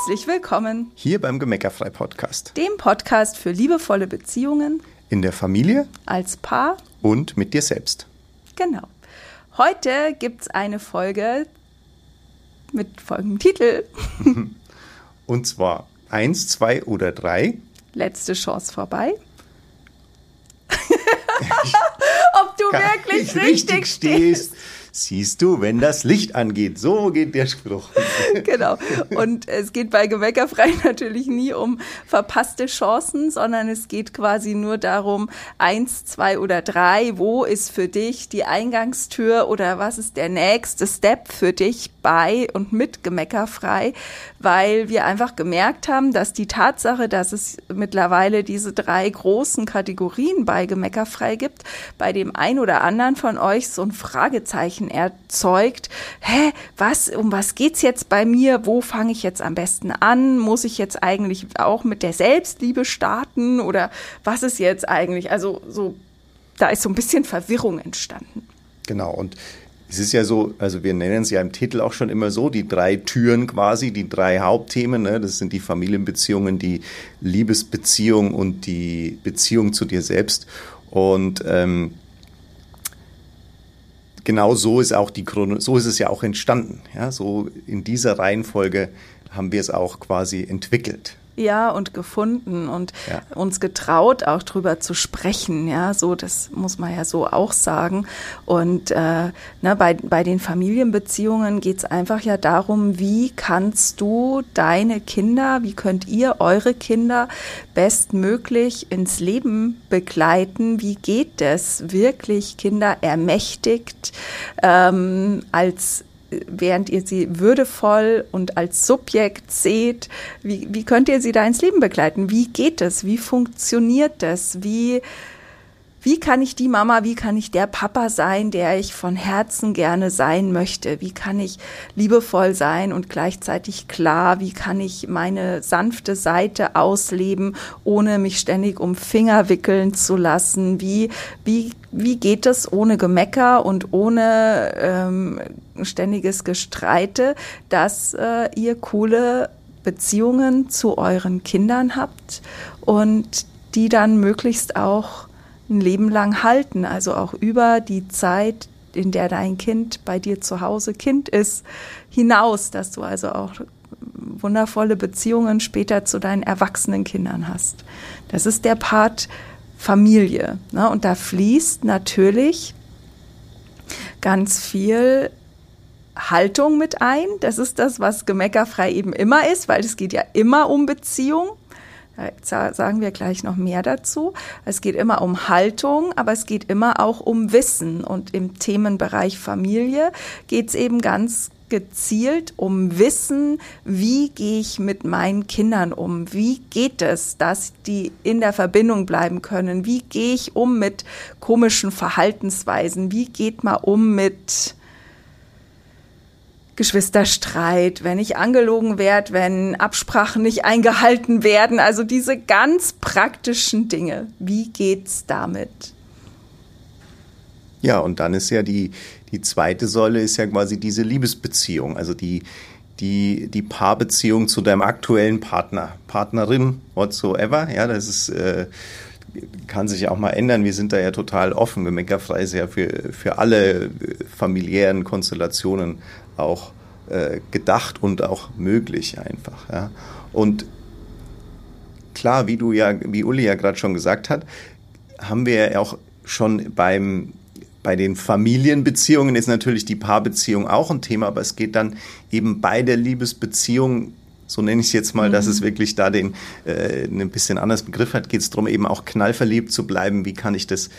Herzlich willkommen hier beim Gemeckerfrei Podcast, dem Podcast für liebevolle Beziehungen in der Familie, als Paar und mit dir selbst. Genau. Heute gibt es eine Folge mit folgendem Titel. und zwar eins, zwei oder drei. Letzte Chance vorbei. Ob du wirklich richtig, richtig stehst. Siehst du, wenn das Licht angeht, so geht der Spruch. genau. Und es geht bei Gewäckerfrei natürlich nie um verpasste Chancen, sondern es geht quasi nur darum, eins, zwei oder drei, wo ist für dich die Eingangstür oder was ist der nächste Step für dich bei und mit Gemeckerfrei, weil wir einfach gemerkt haben, dass die Tatsache, dass es mittlerweile diese drei großen Kategorien bei Gemeckerfrei gibt, bei dem ein oder anderen von euch so ein Fragezeichen Fragezeichen erzeugt. Hä, was, um was geht's jetzt bei mir? Wo fange ich jetzt am besten an? Muss ich jetzt eigentlich auch mit der Selbstliebe starten oder was ist jetzt eigentlich? Also so, da ist so ein bisschen Verwirrung entstanden. Genau und es ist ja so, also wir nennen es ja im Titel auch schon immer so, die drei Türen quasi, die drei Hauptthemen. Ne? Das sind die Familienbeziehungen, die Liebesbeziehung und die Beziehung zu dir selbst. Und ähm, genau so ist auch die Chrono so ist es ja auch entstanden. Ja, so in dieser Reihenfolge haben wir es auch quasi entwickelt ja und gefunden und ja. uns getraut auch drüber zu sprechen ja so das muss man ja so auch sagen und äh, ne, bei bei den Familienbeziehungen geht es einfach ja darum wie kannst du deine Kinder wie könnt ihr eure Kinder bestmöglich ins Leben begleiten wie geht es wirklich Kinder ermächtigt ähm, als während ihr sie würdevoll und als Subjekt seht, wie, wie könnt ihr sie da ins Leben begleiten? Wie geht es? Wie funktioniert das? Wie, wie kann ich die Mama, wie kann ich der Papa sein, der ich von Herzen gerne sein möchte? Wie kann ich liebevoll sein und gleichzeitig klar? Wie kann ich meine sanfte Seite ausleben, ohne mich ständig um Finger wickeln zu lassen? Wie, wie, wie geht es ohne Gemecker und ohne ähm, ständiges Gestreite, dass äh, ihr coole Beziehungen zu euren Kindern habt und die dann möglichst auch ein Leben lang halten, also auch über die Zeit, in der dein Kind bei dir zu Hause Kind ist, hinaus, dass du also auch wundervolle Beziehungen später zu deinen erwachsenen Kindern hast. Das ist der Part Familie. Ne? Und da fließt natürlich ganz viel Haltung mit ein. Das ist das, was gemeckerfrei eben immer ist, weil es geht ja immer um Beziehung. Sagen wir gleich noch mehr dazu. Es geht immer um Haltung, aber es geht immer auch um Wissen. Und im Themenbereich Familie geht es eben ganz gezielt um Wissen, wie gehe ich mit meinen Kindern um? Wie geht es, dass die in der Verbindung bleiben können? Wie gehe ich um mit komischen Verhaltensweisen? Wie geht man um mit Geschwisterstreit, wenn ich angelogen werde, wenn Absprachen nicht eingehalten werden, also diese ganz praktischen Dinge. Wie geht's damit? Ja, und dann ist ja die, die zweite Säule ist ja quasi diese Liebesbeziehung, also die, die, die Paarbeziehung zu deinem aktuellen Partner, Partnerin, whatsoever. Ja, das ist, äh, kann sich auch mal ändern. Wir sind da ja total offen. Gemeckerfrei ist ja für, für alle familiären Konstellationen auch äh, gedacht und auch möglich einfach. Ja. Und klar, wie du ja, wie Uli ja gerade schon gesagt hat, haben wir ja auch schon beim bei den Familienbeziehungen ist natürlich die Paarbeziehung auch ein Thema, aber es geht dann eben bei der Liebesbeziehung so nenne ich es jetzt mal, mhm. dass es wirklich da den äh, ein bisschen anders Begriff hat, geht es darum, eben auch knallverliebt zu bleiben. Wie kann ich das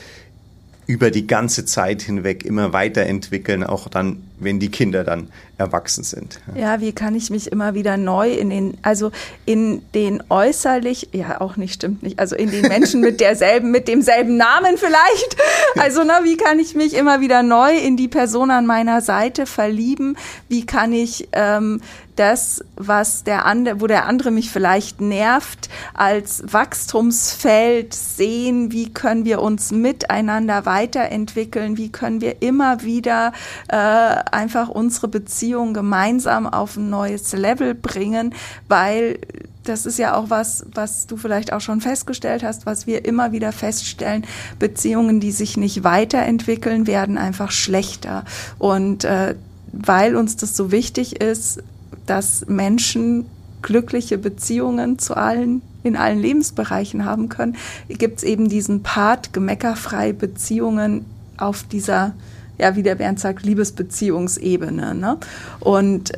über die ganze Zeit hinweg immer weiterentwickeln, auch dann, wenn die Kinder dann erwachsen sind. Ja, wie kann ich mich immer wieder neu in den, also in den äußerlich, ja auch nicht, stimmt nicht, also in den Menschen mit derselben, mit demselben Namen vielleicht. Also, na, wie kann ich mich immer wieder neu in die Person an meiner Seite verlieben? Wie kann ich ähm, das, was der andere, wo der andere mich vielleicht nervt, als Wachstumsfeld sehen, wie können wir uns miteinander weiterentwickeln, wie können wir immer wieder äh, einfach unsere Beziehung gemeinsam auf ein neues Level bringen, weil das ist ja auch was, was du vielleicht auch schon festgestellt hast, was wir immer wieder feststellen. Beziehungen, die sich nicht weiterentwickeln, werden einfach schlechter. Und äh, weil uns das so wichtig ist, dass Menschen glückliche Beziehungen zu allen in allen Lebensbereichen haben können, gibt es eben diesen Part gemeckerfrei Beziehungen auf dieser, ja, wie der Bernd sagt, Liebesbeziehungsebene. Ne? Und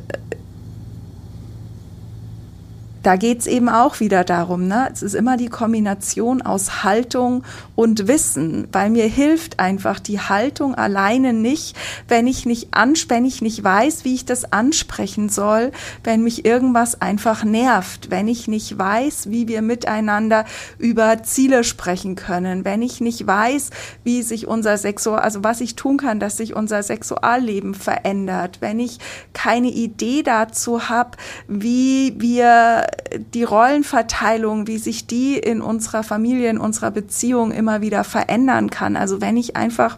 da geht's eben auch wieder darum, ne? es ist immer die Kombination aus Haltung und Wissen, weil mir hilft einfach die Haltung alleine nicht, wenn ich nicht ans wenn ich nicht weiß, wie ich das ansprechen soll, wenn mich irgendwas einfach nervt, wenn ich nicht weiß, wie wir miteinander über Ziele sprechen können, wenn ich nicht weiß, wie sich unser Sexual, also was ich tun kann, dass sich unser Sexualleben verändert, wenn ich keine Idee dazu habe, wie wir die Rollenverteilung, wie sich die in unserer Familie, in unserer Beziehung immer wieder verändern kann. Also wenn ich einfach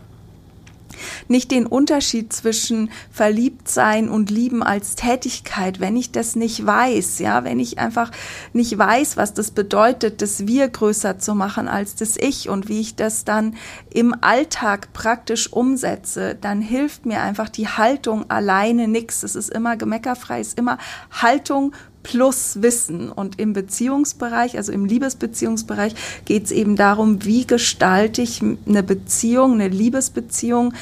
nicht den Unterschied zwischen verliebt sein und lieben als Tätigkeit, wenn ich das nicht weiß, ja, wenn ich einfach nicht weiß, was das bedeutet, das Wir größer zu machen als das Ich und wie ich das dann im Alltag praktisch umsetze, dann hilft mir einfach die Haltung alleine nichts. Es ist immer gemeckerfrei, es ist immer Haltung plus Wissen. Und im Beziehungsbereich, also im Liebesbeziehungsbereich, geht es eben darum, wie gestalte ich eine Beziehung, eine Liebesbeziehung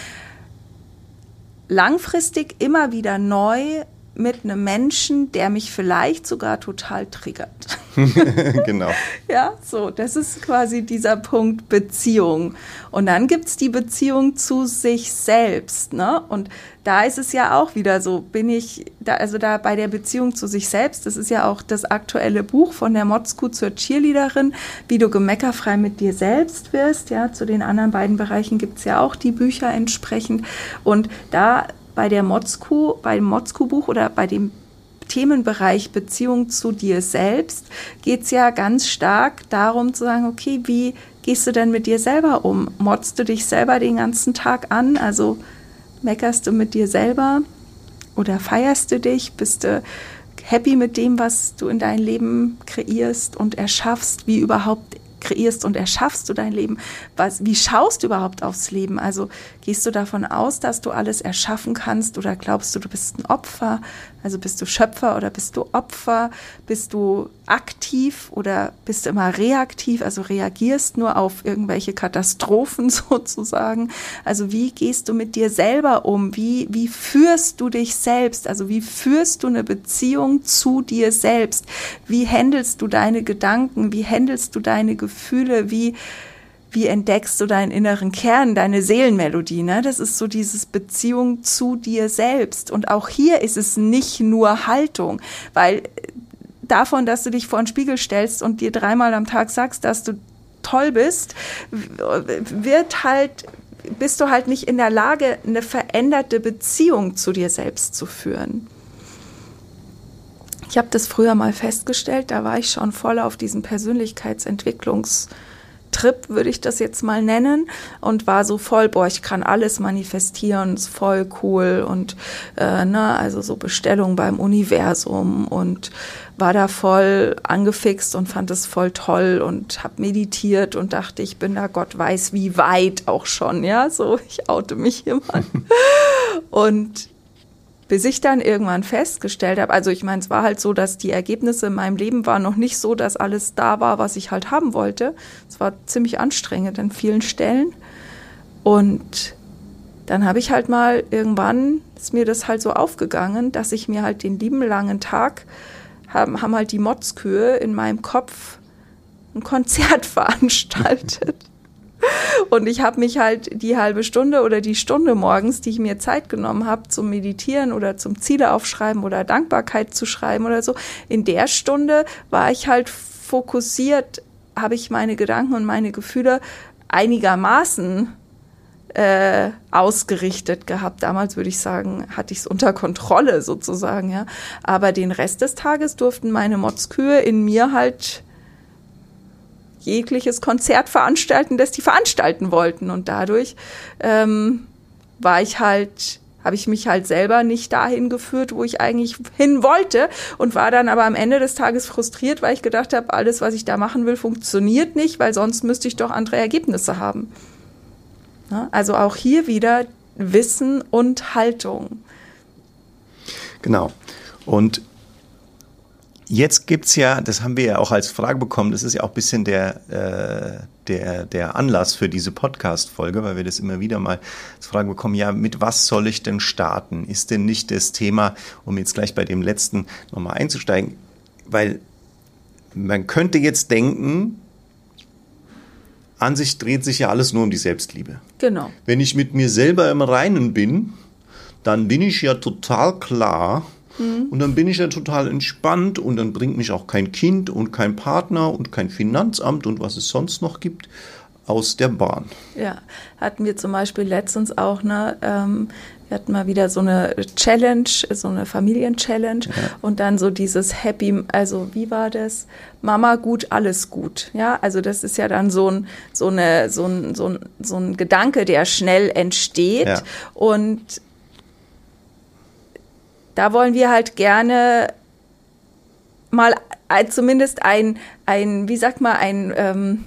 langfristig immer wieder neu mit einem Menschen, der mich vielleicht sogar total triggert. genau. Ja, so, das ist quasi dieser Punkt Beziehung. Und dann gibt's die Beziehung zu sich selbst. Ne? Und da ist es ja auch wieder so, bin ich, da, also da bei der Beziehung zu sich selbst, das ist ja auch das aktuelle Buch von der Motzku zur Cheerleaderin, wie du gemeckerfrei mit dir selbst wirst. Ja, zu den anderen beiden Bereichen gibt's ja auch die Bücher entsprechend. Und da bei der Motzku, beim Motzku-Buch oder bei dem Themenbereich Beziehung zu dir selbst geht es ja ganz stark darum zu sagen, okay, wie gehst du denn mit dir selber um? Motzt du dich selber den ganzen Tag an? Also meckerst du mit dir selber oder feierst du dich? Bist du happy mit dem, was du in dein Leben kreierst und erschaffst? Wie überhaupt kreierst und erschaffst du dein Leben? Was, wie schaust du überhaupt aufs Leben? Also gehst du davon aus, dass du alles erschaffen kannst oder glaubst du, du bist ein Opfer? Also bist du Schöpfer oder bist du Opfer? Bist du aktiv oder bist du immer reaktiv? Also reagierst nur auf irgendwelche Katastrophen sozusagen? Also wie gehst du mit dir selber um? Wie, wie führst du dich selbst? Also wie führst du eine Beziehung zu dir selbst? Wie handelst du deine Gedanken? Wie handelst du deine Gefühle? Wie, wie entdeckst du deinen inneren Kern, deine Seelenmelodie. Ne? Das ist so dieses Beziehung zu dir selbst. Und auch hier ist es nicht nur Haltung, weil davon, dass du dich vor den Spiegel stellst und dir dreimal am Tag sagst, dass du toll bist, wird halt bist du halt nicht in der Lage, eine veränderte Beziehung zu dir selbst zu führen. Ich habe das früher mal festgestellt, da war ich schon voll auf diesem Persönlichkeitsentwicklungs- Trip, würde ich das jetzt mal nennen, und war so voll, boah, ich kann alles manifestieren, ist voll cool und äh, ne, also so Bestellung beim Universum und war da voll angefixt und fand es voll toll und habe meditiert und dachte, ich bin da Gott weiß wie weit auch schon, ja, so ich oute mich hier mal. und bis ich dann irgendwann festgestellt habe, also ich meine, es war halt so, dass die Ergebnisse in meinem Leben waren noch nicht so, dass alles da war, was ich halt haben wollte. Es war ziemlich anstrengend an vielen Stellen. Und dann habe ich halt mal irgendwann, ist mir das halt so aufgegangen, dass ich mir halt den lieben langen Tag, haben, haben halt die Motzkühe in meinem Kopf ein Konzert veranstaltet. Und ich habe mich halt die halbe Stunde oder die Stunde morgens, die ich mir Zeit genommen habe zum Meditieren oder zum Ziele aufschreiben oder Dankbarkeit zu schreiben oder so, in der Stunde war ich halt fokussiert, habe ich meine Gedanken und meine Gefühle einigermaßen äh, ausgerichtet gehabt. Damals würde ich sagen, hatte ich es unter Kontrolle sozusagen, ja. Aber den Rest des Tages durften meine Motzkühe in mir halt jegliches Konzert veranstalten, das die veranstalten wollten. Und dadurch ähm, war ich halt, habe ich mich halt selber nicht dahin geführt, wo ich eigentlich hin wollte und war dann aber am Ende des Tages frustriert, weil ich gedacht habe, alles, was ich da machen will, funktioniert nicht, weil sonst müsste ich doch andere Ergebnisse haben. Also auch hier wieder Wissen und Haltung. Genau. Und Jetzt gibt es ja, das haben wir ja auch als Frage bekommen, das ist ja auch ein bisschen der, äh, der, der Anlass für diese Podcast-Folge, weil wir das immer wieder mal als Frage bekommen, ja, mit was soll ich denn starten? Ist denn nicht das Thema, um jetzt gleich bei dem letzten nochmal einzusteigen, weil man könnte jetzt denken, an sich dreht sich ja alles nur um die Selbstliebe. Genau. Wenn ich mit mir selber im Reinen bin, dann bin ich ja total klar, Mhm. Und dann bin ich ja total entspannt und dann bringt mich auch kein Kind und kein Partner und kein Finanzamt und was es sonst noch gibt aus der Bahn. Ja, hatten wir zum Beispiel letztens auch eine, ähm, wir hatten mal wieder so eine Challenge, so eine Familien-Challenge ja. und dann so dieses Happy, also wie war das? Mama gut, alles gut. Ja, also das ist ja dann so ein, so eine, so ein, so ein, so ein Gedanke, der schnell entsteht ja. und da wollen wir halt gerne mal zumindest ein, ein wie sagt man, ein ähm,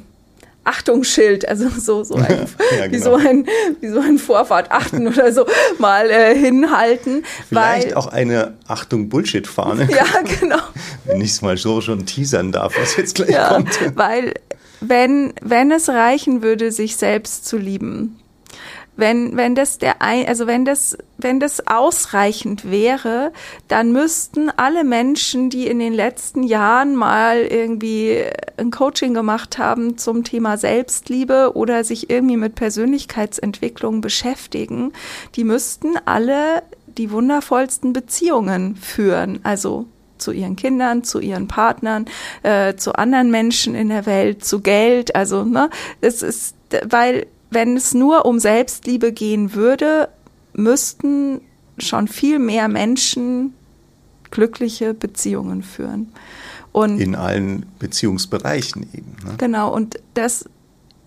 Achtungsschild, also so, so ein, ja, genau. wie, so ein, wie so ein Vorfahrt achten oder so mal äh, hinhalten. Vielleicht weil, auch eine Achtung Bullshit-Fahne. Ja, genau. Wenn ich es mal so schon teasern darf, was jetzt gleich ja, kommt. Weil wenn, wenn es reichen würde, sich selbst zu lieben, wenn, wenn das der ein, also wenn das, wenn das ausreichend wäre, dann müssten alle Menschen, die in den letzten Jahren mal irgendwie ein Coaching gemacht haben zum Thema Selbstliebe oder sich irgendwie mit Persönlichkeitsentwicklung beschäftigen, die müssten alle die wundervollsten Beziehungen führen. Also zu ihren Kindern, zu ihren Partnern, äh, zu anderen Menschen in der Welt, zu Geld. Also, ne, es ist, weil wenn es nur um Selbstliebe gehen würde, müssten schon viel mehr Menschen glückliche Beziehungen führen. Und in allen Beziehungsbereichen eben. Ne? Genau, und das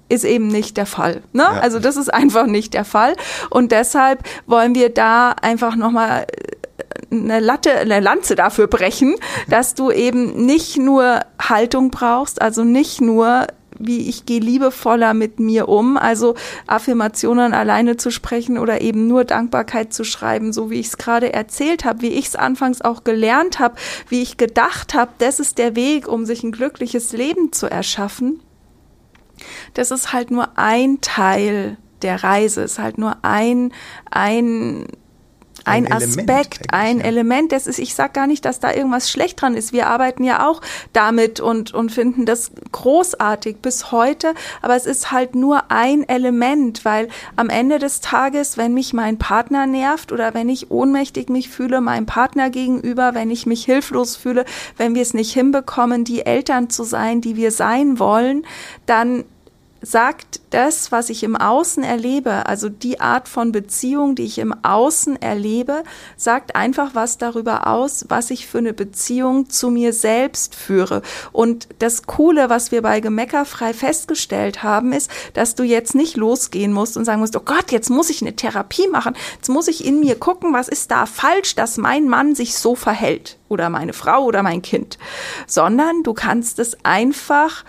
ist eben nicht der Fall. Ne? Ja. Also das ist einfach nicht der Fall. Und deshalb wollen wir da einfach nochmal äh, eine Latte, eine Lanze dafür brechen, dass du eben nicht nur Haltung brauchst, also nicht nur wie ich gehe liebevoller mit mir um. Also Affirmationen alleine zu sprechen oder eben nur Dankbarkeit zu schreiben, so wie ich es gerade erzählt habe, wie ich es anfangs auch gelernt habe, wie ich gedacht habe, das ist der Weg, um sich ein glückliches Leben zu erschaffen. Das ist halt nur ein Teil der Reise, ist halt nur ein, ein ein, ein Aspekt, ein ja. Element. Das ist, ich sag gar nicht, dass da irgendwas schlecht dran ist. Wir arbeiten ja auch damit und, und finden das großartig bis heute. Aber es ist halt nur ein Element, weil am Ende des Tages, wenn mich mein Partner nervt oder wenn ich ohnmächtig mich fühle, meinem Partner gegenüber, wenn ich mich hilflos fühle, wenn wir es nicht hinbekommen, die Eltern zu sein, die wir sein wollen, dann sagt das, was ich im Außen erlebe, also die Art von Beziehung, die ich im Außen erlebe, sagt einfach was darüber aus, was ich für eine Beziehung zu mir selbst führe. Und das Coole, was wir bei Gemeckerfrei festgestellt haben, ist, dass du jetzt nicht losgehen musst und sagen musst, oh Gott, jetzt muss ich eine Therapie machen, jetzt muss ich in mir gucken, was ist da falsch, dass mein Mann sich so verhält oder meine Frau oder mein Kind, sondern du kannst es einfach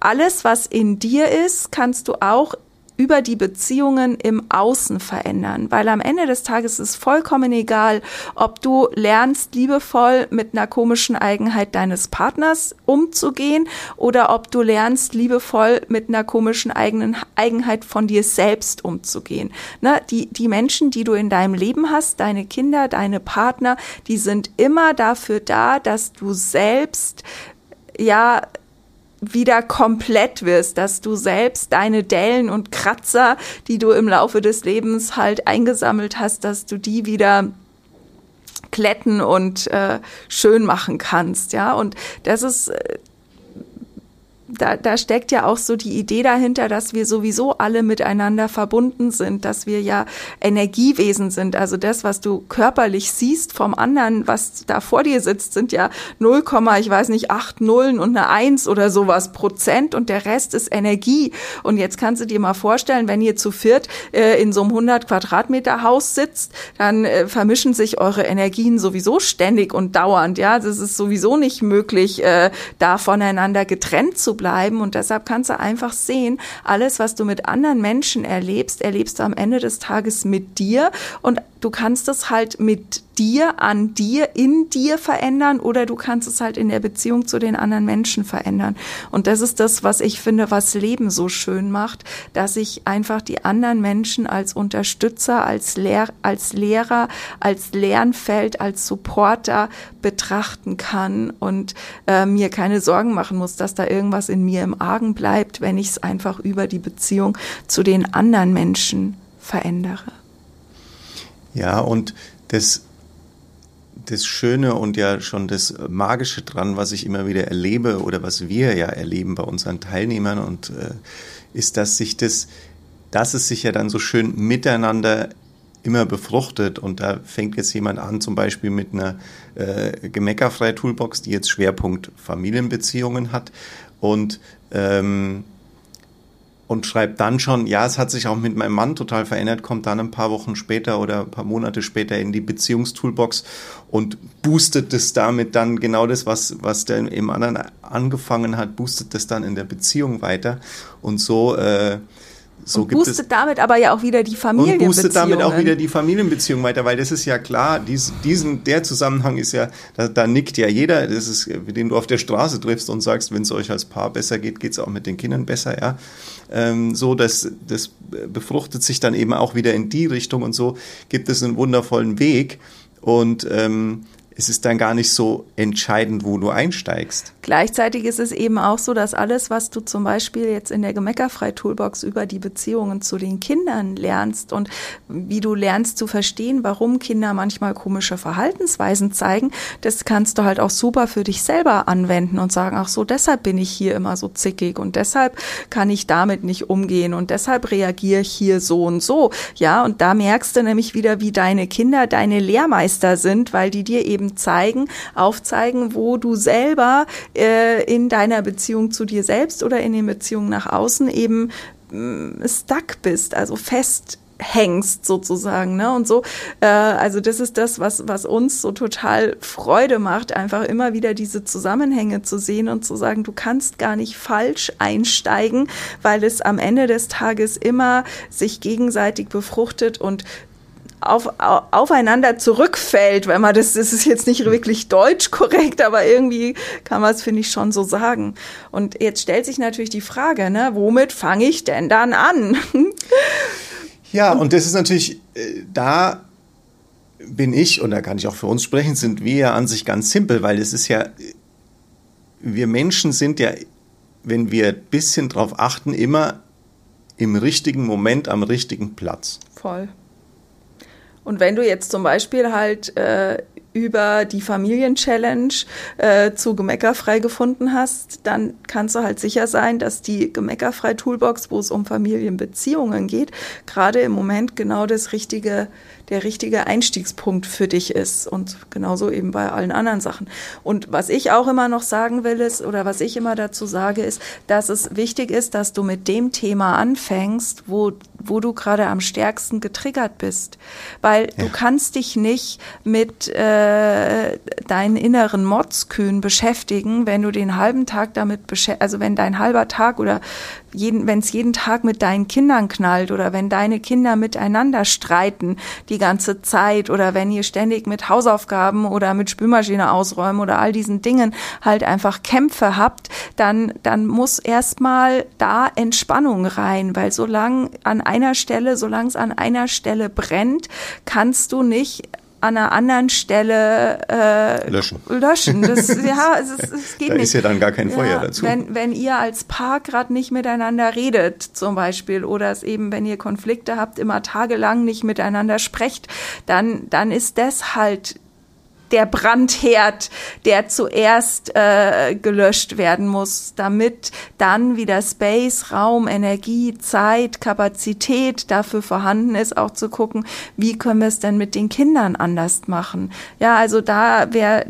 alles, was in dir ist, kannst du auch über die Beziehungen im Außen verändern, weil am Ende des Tages ist vollkommen egal, ob du lernst, liebevoll mit einer komischen Eigenheit deines Partners umzugehen oder ob du lernst, liebevoll mit einer komischen eigenen Eigenheit von dir selbst umzugehen. Ne? Die, die Menschen, die du in deinem Leben hast, deine Kinder, deine Partner, die sind immer dafür da, dass du selbst ja wieder komplett wirst, dass du selbst deine Dellen und Kratzer, die du im Laufe des Lebens halt eingesammelt hast, dass du die wieder kletten und äh, schön machen kannst, ja. Und das ist äh, da, da steckt ja auch so die Idee dahinter, dass wir sowieso alle miteinander verbunden sind, dass wir ja Energiewesen sind. Also das, was du körperlich siehst vom anderen, was da vor dir sitzt, sind ja 0, ich weiß nicht, 8 Nullen und eine 1 oder sowas Prozent und der Rest ist Energie. Und jetzt kannst du dir mal vorstellen, wenn ihr zu viert äh, in so einem 100 Quadratmeter Haus sitzt, dann äh, vermischen sich eure Energien sowieso ständig und dauernd. Ja, das ist sowieso nicht möglich, äh, da voneinander getrennt zu bleiben. Und deshalb kannst du einfach sehen, alles, was du mit anderen Menschen erlebst, erlebst du am Ende des Tages mit dir. Und du kannst es halt mit dir, an dir, in dir verändern oder du kannst es halt in der Beziehung zu den anderen Menschen verändern. Und das ist das, was ich finde, was Leben so schön macht, dass ich einfach die anderen Menschen als Unterstützer, als, Lehr als Lehrer, als Lernfeld, als Supporter betrachten kann und äh, mir keine Sorgen machen muss, dass da irgendwas in mir im Argen bleibt, wenn ich es einfach über die Beziehung zu den anderen Menschen verändere. Ja, und das, das Schöne und ja schon das Magische dran, was ich immer wieder erlebe oder was wir ja erleben bei unseren Teilnehmern und äh, ist, dass sich das, dass es sich ja dann so schön miteinander immer befruchtet und da fängt jetzt jemand an, zum Beispiel mit einer äh, gemeckerfrei Toolbox, die jetzt Schwerpunkt Familienbeziehungen hat und ähm, und schreibt dann schon, ja, es hat sich auch mit meinem Mann total verändert, kommt dann ein paar Wochen später oder ein paar Monate später in die Beziehungstoolbox und boostet es damit dann genau das, was, was der im anderen angefangen hat, boostet das dann in der Beziehung weiter. Und so äh, so und boostet damit aber ja auch wieder die Familienbeziehungen. Und boostet damit auch wieder die Familienbeziehung weiter, weil das ist ja klar, dies, diesen, der Zusammenhang ist ja, da, da nickt ja jeder, das ist, den du auf der Straße triffst und sagst, wenn es euch als Paar besser geht, geht es auch mit den Kindern besser, ja. Ähm, so, dass das befruchtet sich dann eben auch wieder in die Richtung und so gibt es einen wundervollen Weg. Und ähm, es ist dann gar nicht so entscheidend, wo du einsteigst. Gleichzeitig ist es eben auch so, dass alles, was du zum Beispiel jetzt in der Gemeckerfrei-Toolbox über die Beziehungen zu den Kindern lernst und wie du lernst zu verstehen, warum Kinder manchmal komische Verhaltensweisen zeigen, das kannst du halt auch super für dich selber anwenden und sagen, ach so, deshalb bin ich hier immer so zickig und deshalb kann ich damit nicht umgehen und deshalb reagiere ich hier so und so. Ja, und da merkst du nämlich wieder, wie deine Kinder deine Lehrmeister sind, weil die dir eben zeigen, aufzeigen, wo du selber äh, in deiner Beziehung zu dir selbst oder in den Beziehungen nach außen eben äh, stuck bist, also fest hängst sozusagen, ne? Und so, äh, also das ist das, was was uns so total Freude macht, einfach immer wieder diese Zusammenhänge zu sehen und zu sagen, du kannst gar nicht falsch einsteigen, weil es am Ende des Tages immer sich gegenseitig befruchtet und auf, aufeinander zurückfällt, wenn man das, das ist jetzt nicht wirklich deutsch korrekt, aber irgendwie kann man es, finde ich, schon so sagen. Und jetzt stellt sich natürlich die Frage, ne, womit fange ich denn dann an? ja, und das ist natürlich, äh, da bin ich, und da kann ich auch für uns sprechen, sind wir ja an sich ganz simpel, weil es ist ja, wir Menschen sind ja, wenn wir ein bisschen drauf achten, immer im richtigen Moment am richtigen Platz. Voll. Und wenn du jetzt zum Beispiel halt äh, über die Familien-Challenge äh, zu Gemeckerfrei gefunden hast, dann kannst du halt sicher sein, dass die Gemeckerfrei-Toolbox, wo es um Familienbeziehungen geht, gerade im Moment genau das richtige der richtige Einstiegspunkt für dich ist und genauso eben bei allen anderen Sachen. Und was ich auch immer noch sagen will ist, oder was ich immer dazu sage, ist, dass es wichtig ist, dass du mit dem Thema anfängst, wo, wo du gerade am stärksten getriggert bist. Weil ja. du kannst dich nicht mit äh, deinen inneren Motzkühen beschäftigen, wenn du den halben Tag damit beschäftigst, also wenn dein halber Tag oder wenn es jeden Tag mit deinen Kindern knallt oder wenn deine Kinder miteinander streiten die ganze Zeit oder wenn ihr ständig mit Hausaufgaben oder mit Spülmaschine ausräumen oder all diesen Dingen halt einfach Kämpfe habt, dann, dann muss erstmal da Entspannung rein, weil solange an einer Stelle, solange es an einer Stelle brennt, kannst du nicht an einer anderen Stelle äh, löschen. Löschen. Das, ja, es, ist, es geht da nicht. ist ja dann gar kein Feuer ja, dazu. Wenn, wenn ihr als Paar gerade nicht miteinander redet, zum Beispiel, oder es eben, wenn ihr Konflikte habt, immer tagelang nicht miteinander sprecht, dann, dann ist das halt der Brandherd, der zuerst äh, gelöscht werden muss, damit dann wieder Space, Raum, Energie, Zeit, Kapazität dafür vorhanden ist, auch zu gucken, wie können wir es denn mit den Kindern anders machen. Ja, also da wäre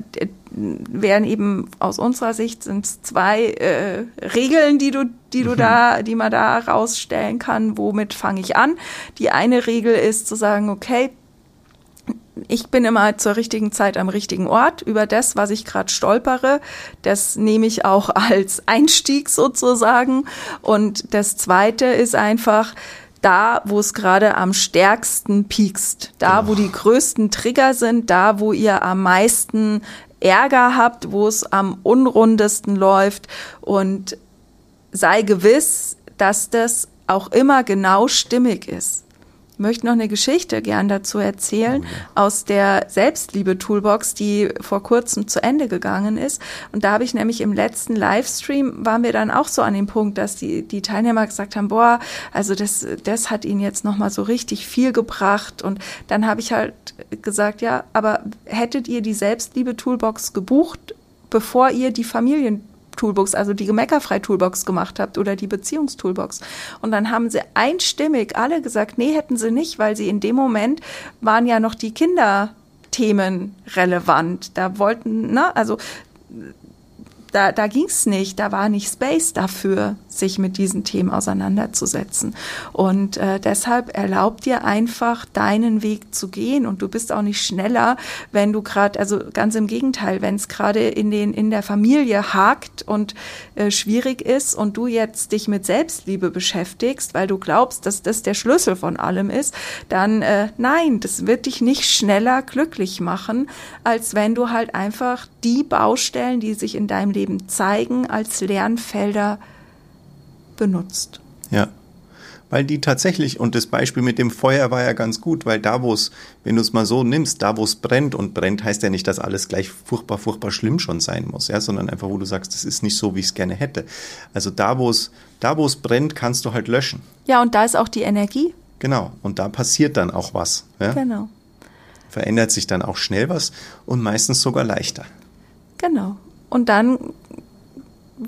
wären eben aus unserer Sicht sind zwei äh, Regeln, die du, die du mhm. da, die man da rausstellen kann. Womit fange ich an? Die eine Regel ist zu sagen, okay, ich bin immer zur richtigen Zeit am richtigen Ort. Über das, was ich gerade stolpere, das nehme ich auch als Einstieg sozusagen. Und das Zweite ist einfach, da, wo es gerade am stärksten piekst, da, genau. wo die größten Trigger sind, da, wo ihr am meisten Ärger habt, wo es am unrundesten läuft und sei gewiss, dass das auch immer genau stimmig ist möchte noch eine Geschichte gern dazu erzählen oh aus der Selbstliebe-Toolbox, die vor kurzem zu Ende gegangen ist. Und da habe ich nämlich im letzten Livestream waren wir dann auch so an dem Punkt, dass die, die Teilnehmer gesagt haben, boah, also das, das hat ihnen jetzt nochmal so richtig viel gebracht. Und dann habe ich halt gesagt, ja, aber hättet ihr die Selbstliebe-Toolbox gebucht, bevor ihr die Familien Toolbox, also die Gemeckerfrei-Toolbox gemacht habt oder die Beziehungstoolbox. Und dann haben sie einstimmig alle gesagt, nee, hätten sie nicht, weil sie in dem Moment waren ja noch die Kinderthemen relevant. Da wollten, ne, also da, da ging es nicht, da war nicht Space dafür, sich mit diesen Themen auseinanderzusetzen. Und äh, deshalb erlaubt dir einfach, deinen Weg zu gehen. Und du bist auch nicht schneller, wenn du gerade, also ganz im Gegenteil, wenn es gerade in, den, in der Familie hakt und äh, schwierig ist und du jetzt dich mit Selbstliebe beschäftigst, weil du glaubst, dass das der Schlüssel von allem ist, dann äh, nein, das wird dich nicht schneller glücklich machen, als wenn du halt einfach die Baustellen, die sich in deinem Leben Leben zeigen, als Lernfelder benutzt. Ja. Weil die tatsächlich, und das Beispiel mit dem Feuer war ja ganz gut, weil da, wo es, wenn du es mal so nimmst, da, wo es brennt, und brennt heißt ja nicht, dass alles gleich furchtbar, furchtbar schlimm schon sein muss, ja, sondern einfach, wo du sagst, das ist nicht so, wie ich es gerne hätte. Also da, wo es, da, wo es brennt, kannst du halt löschen. Ja, und da ist auch die Energie. Genau. Und da passiert dann auch was. Ja? Genau. Verändert sich dann auch schnell was und meistens sogar leichter. Genau. Und dann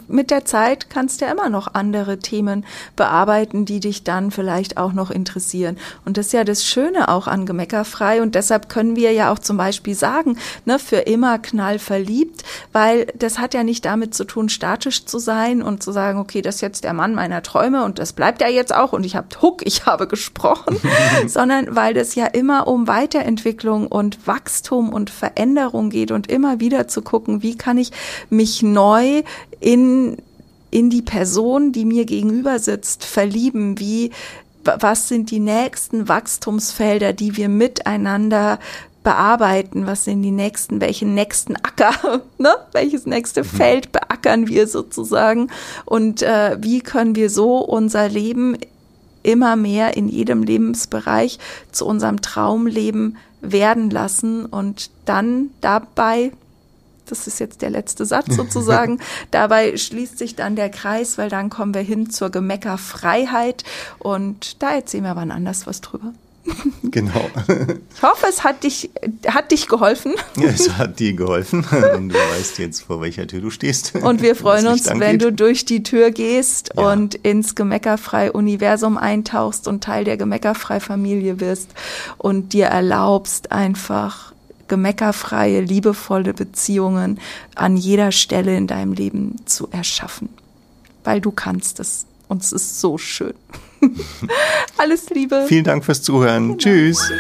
mit der Zeit kannst du ja immer noch andere Themen bearbeiten, die dich dann vielleicht auch noch interessieren. Und das ist ja das Schöne auch an Gemeckerfrei. Und deshalb können wir ja auch zum Beispiel sagen, ne, für immer knallverliebt, weil das hat ja nicht damit zu tun, statisch zu sein und zu sagen, okay, das ist jetzt der Mann meiner Träume und das bleibt ja jetzt auch und ich habe Huck, ich habe gesprochen, sondern weil das ja immer um Weiterentwicklung und Wachstum und Veränderung geht und immer wieder zu gucken, wie kann ich mich neu in, in die Person, die mir gegenüber sitzt, verlieben, wie, was sind die nächsten Wachstumsfelder, die wir miteinander bearbeiten, was sind die nächsten, welchen nächsten Acker, ne? welches nächste mhm. Feld beackern wir sozusagen und äh, wie können wir so unser Leben immer mehr in jedem Lebensbereich zu unserem Traumleben werden lassen und dann dabei das ist jetzt der letzte Satz sozusagen. Dabei schließt sich dann der Kreis, weil dann kommen wir hin zur Gemeckerfreiheit und da erzählen wir wann anders was drüber. Genau. Ich hoffe, es hat dich, hat dich geholfen. Ja, es hat dir geholfen und du weißt jetzt, vor welcher Tür du stehst. Und wir freuen uns, wenn du durch die Tür gehst ja. und ins Gemeckerfrei-Universum eintauchst und Teil der Gemeckerfrei-Familie wirst und dir erlaubst, einfach gemeckerfreie, liebevolle Beziehungen an jeder Stelle in deinem Leben zu erschaffen. Weil du kannst es. Und es ist so schön. Alles Liebe. Vielen Dank fürs Zuhören. Genau. Tschüss.